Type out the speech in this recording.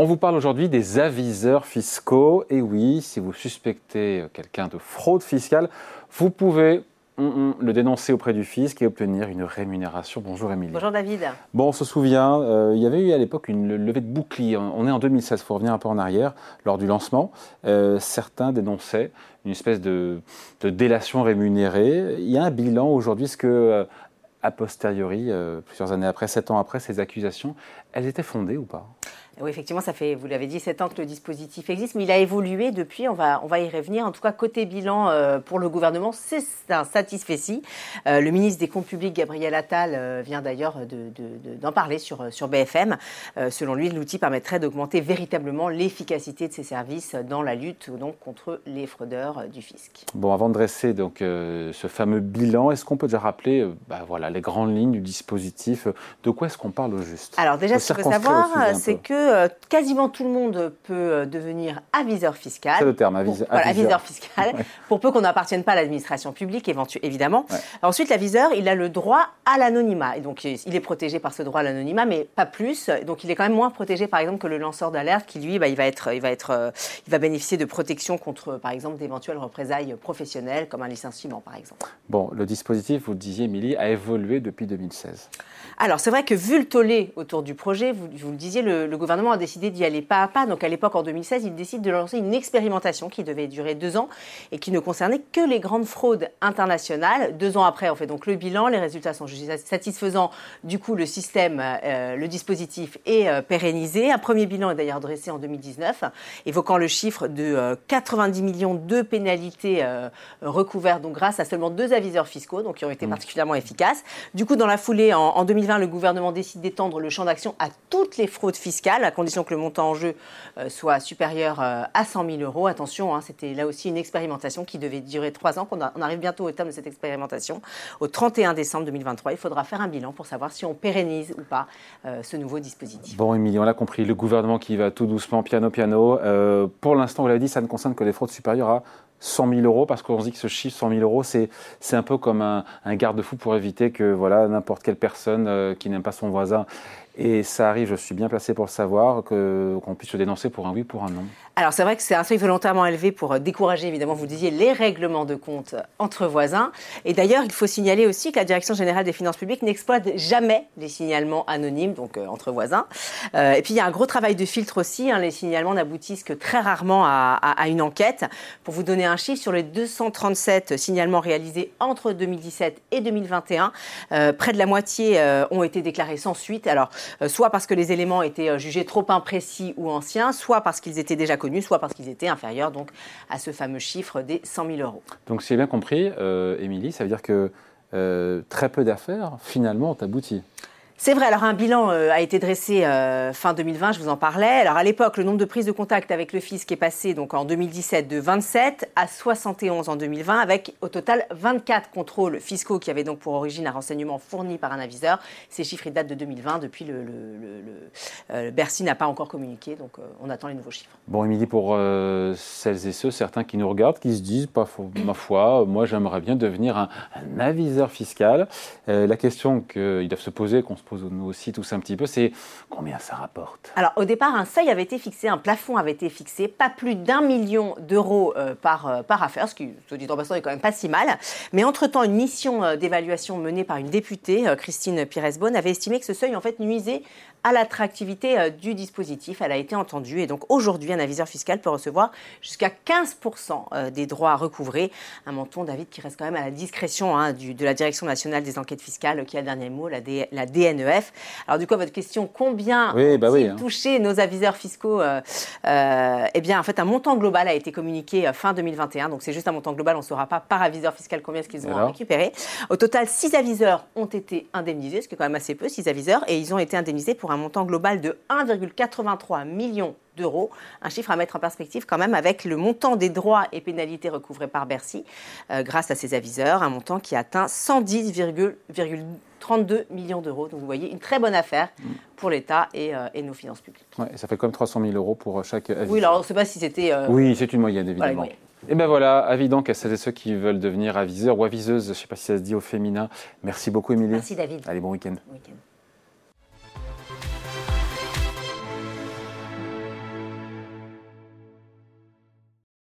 On vous parle aujourd'hui des aviseurs fiscaux. Et oui, si vous suspectez quelqu'un de fraude fiscale, vous pouvez le dénoncer auprès du fisc et obtenir une rémunération. Bonjour Émilie. Bonjour David. Bon, on se souvient, euh, il y avait eu à l'époque une levée de bouclier. On est en 2016, il faut revenir un peu en arrière. Lors du lancement, euh, certains dénonçaient une espèce de, délation rémunérée. Il y a un bilan aujourd'hui. Est-ce que, euh, a posteriori, plusieurs années après, sept ans après, ces accusations, elles étaient fondées ou pas? Oui, effectivement, ça fait, vous l'avez dit, 7 ans que le dispositif existe, mais il a évolué depuis, on va, on va y revenir. En tout cas, côté bilan euh, pour le gouvernement, c'est un satisfait euh, le ministre des Comptes publics, Gabriel Attal, euh, vient d'ailleurs d'en parler sur, sur BFM. selon lui, l'outil permettrait d'augmenter véritablement l'efficacité de ces services dans la lutte donc, contre les fraudeurs du fisc. Bon, avant de dresser donc, ce fameux bilan, est-ce qu'on peut déjà rappeler bah, voilà, les grandes lignes du dispositif? De quoi est-ce qu'on parle au juste? Alors déjà, ce qu'il faut savoir, c'est que euh, quasiment tout le monde peut euh, devenir aviseur fiscal. C'est le terme, aviseur. aviseur. fiscal, pour peu qu'on n'appartienne pas à l'administration publique, évidemment. Ensuite, l'aviseur, il a le droit à l'anonymat. Et donc, il est protégé par ce droit à l'anonymat, mais pas plus. Donc, il est quand même moins protégé, par exemple, que le lanceur d'alerte, qui lui, bah, il, va être, il, va être, euh, il va bénéficier de protection contre, par exemple, d'éventuelles représailles professionnelles, comme un licenciement, par exemple. Bon, le dispositif, vous le disiez, Émilie, a évolué depuis 2016. Alors, c'est vrai que vu le tollé autour du projet, vous, vous le disiez, le, le gouvernement a décidé d'y aller pas à pas. Donc à l'époque, en 2016, il décide de lancer une expérimentation qui devait durer deux ans et qui ne concernait que les grandes fraudes internationales. Deux ans après, on fait donc le bilan. Les résultats sont satisfaisants. Du coup, le système, euh, le dispositif est euh, pérennisé. Un premier bilan est d'ailleurs dressé en 2019, évoquant le chiffre de 90 euh, millions de pénalités recouvertes, donc grâce à seulement deux aviseurs fiscaux, donc qui ont été mmh. particulièrement efficaces. Du coup, dans la foulée, en, en 2020, le gouvernement décide d'étendre le champ d'action à toutes les fraudes fiscales à condition que le montant en jeu euh, soit supérieur euh, à 100 000 euros. Attention, hein, c'était là aussi une expérimentation qui devait durer trois ans. On arrive bientôt au terme de cette expérimentation. Au 31 décembre 2023, il faudra faire un bilan pour savoir si on pérennise ou pas euh, ce nouveau dispositif. Bon, Émilie, on l'a compris, le gouvernement qui va tout doucement, piano, piano. pour l'instant, vous l'avez dit, ça ne concerne que les fraudes supérieures à 100 000 euros, parce qu'on se dit que ce chiffre 100 000 euros, c'est, un peu comme un, garde-fou pour éviter que voilà, n'importe quelle personne qui n'aime pas son voisin et ça arrive, je suis bien placé pour le savoir, qu'on puisse se dénoncer pour un oui, pour un non. Alors c'est vrai que c'est un seuil volontairement élevé pour euh, décourager, évidemment, vous disiez, les règlements de compte entre voisins. Et d'ailleurs, il faut signaler aussi que la Direction générale des finances publiques n'exploite jamais les signalements anonymes, donc euh, entre voisins. Euh, et puis il y a un gros travail de filtre aussi. Hein. les signalements n'aboutissent que très rarement à, une enquête. Pour vous donner un chiffre, sur les 237 signalements réalisés entre 2017 et 2021, près de la moitié ont été déclarés sans suite. Alors soit parce que les éléments étaient euh, jugés trop imprécis ou anciens, soit parce qu'ils étaient déjà connus, soit parce qu'ils étaient inférieurs donc, à ce fameux chiffre des 100 000 euros. Donc, si j'ai bien compris, euh, Émilie, ça veut dire que très peu d'affaires, finalement, ont abouti. C'est vrai, alors un bilan euh, a été dressé euh, fin 2020, je vous en parlais. Alors à l'époque, le nombre de prises de contact avec le fisc est passé donc en 2017 de 27 à 71 en 2020, avec au total 24 contrôles fiscaux qui avaient donc pour origine un renseignement fourni par un aviseur. Ces chiffres datent de 2020, depuis le, euh, Bercy n'a pas encore communiqué, donc on attend les nouveaux chiffres. Bon, Émilie, pour celles et ceux, certains qui nous regardent, qui se disent, ma foi, moi j'aimerais bien devenir un, aviseur fiscal. la question qu'ils doivent se poser, qu'on se pose nous aussi tous un petit peu, c'est combien ça rapporte? Alors au départ, un seuil avait été fixé, un plafond avait été fixé, pas plus d'un million d'euros euh, par, euh, par affaire, ce qui, se dit en passant, est quand même pas si mal. Mais entre-temps, une mission euh, d'évaluation menée par une députée, Christine Pires-Beaune, avait estimé que ce seuil en fait nuisait à l'attractivité du dispositif. Elle a été entendue et donc aujourd'hui, un aviseur fiscal peut recevoir jusqu'à 15% des droits recouvrés. Un menton, David, qui reste quand même à la discrétion hein, de la Direction nationale des enquêtes fiscales, qui a le dernier mot, la, DNE. Alors du coup, votre question, combien oui, bah hein. touché nos aviseurs fiscaux euh, euh, Eh bien, en fait, un montant global a été communiqué euh, fin 2021. Donc c'est juste un montant global, on ne saura pas par aviseur fiscal combien est-ce qu'ils ont récupéré. Au total, six aviseurs ont été indemnisés, ce qui est quand même assez peu, six aviseurs, et ils ont été indemnisés pour un montant global de 1,83 million d'euros. Un chiffre à mettre en perspective quand même avec le montant des droits et pénalités recouvrés par Bercy grâce à ces aviseurs, un montant qui atteint 110,2 32 millions d'euros. Donc vous voyez, une très bonne affaire pour l'État et, euh, nos finances publiques. Ouais, ça fait comme 300 000 euros pour chaque avis. Oui, alors on ne sait pas si c'était... Euh, oui, c'est une moyenne, évidemment. et bien voilà, avis donc à celles et ceux qui veulent devenir aviseurs ou aviseuses, je ne sais pas si ça se dit au féminin. Merci beaucoup, Émilie. Merci, David. Allez, bon week-end. Bon